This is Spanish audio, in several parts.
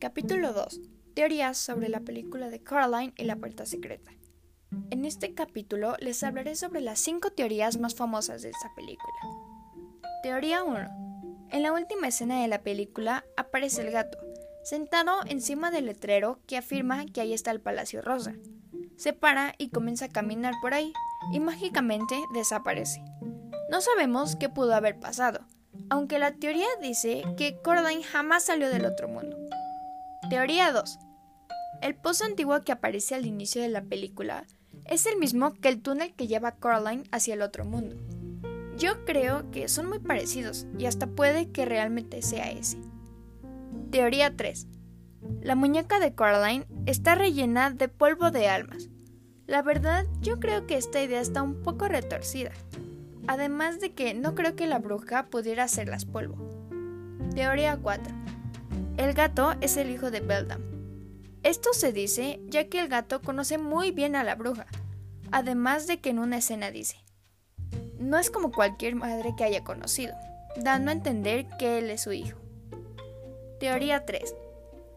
Capítulo 2. Teorías sobre la película de Caroline y la puerta secreta. En este capítulo les hablaré sobre las 5 teorías más famosas de esta película. Teoría 1. En la última escena de la película aparece el gato, sentado encima del letrero que afirma que ahí está el Palacio Rosa. Se para y comienza a caminar por ahí, y mágicamente desaparece. No sabemos qué pudo haber pasado, aunque la teoría dice que Coraline jamás salió del otro mundo. Teoría 2. El pozo antiguo que aparece al inicio de la película es el mismo que el túnel que lleva a Coraline hacia el otro mundo. Yo creo que son muy parecidos y hasta puede que realmente sea ese. Teoría 3. La muñeca de Coraline está rellena de polvo de almas. La verdad, yo creo que esta idea está un poco retorcida. Además de que no creo que la bruja pudiera hacerlas polvo. Teoría 4. El gato es el hijo de Beldam. Esto se dice ya que el gato conoce muy bien a la bruja, además de que en una escena dice, no es como cualquier madre que haya conocido, dando a entender que él es su hijo. Teoría 3.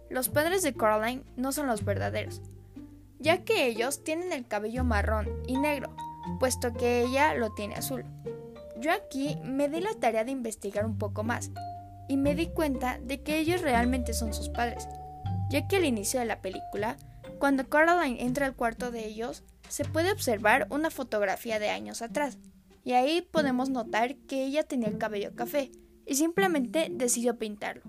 Los padres de Caroline no son los verdaderos, ya que ellos tienen el cabello marrón y negro, puesto que ella lo tiene azul. Yo aquí me di la tarea de investigar un poco más y me di cuenta de que ellos realmente son sus padres, ya que al inicio de la película, cuando Caroline entra al cuarto de ellos, se puede observar una fotografía de años atrás, y ahí podemos notar que ella tenía el cabello café y simplemente decidió pintarlo.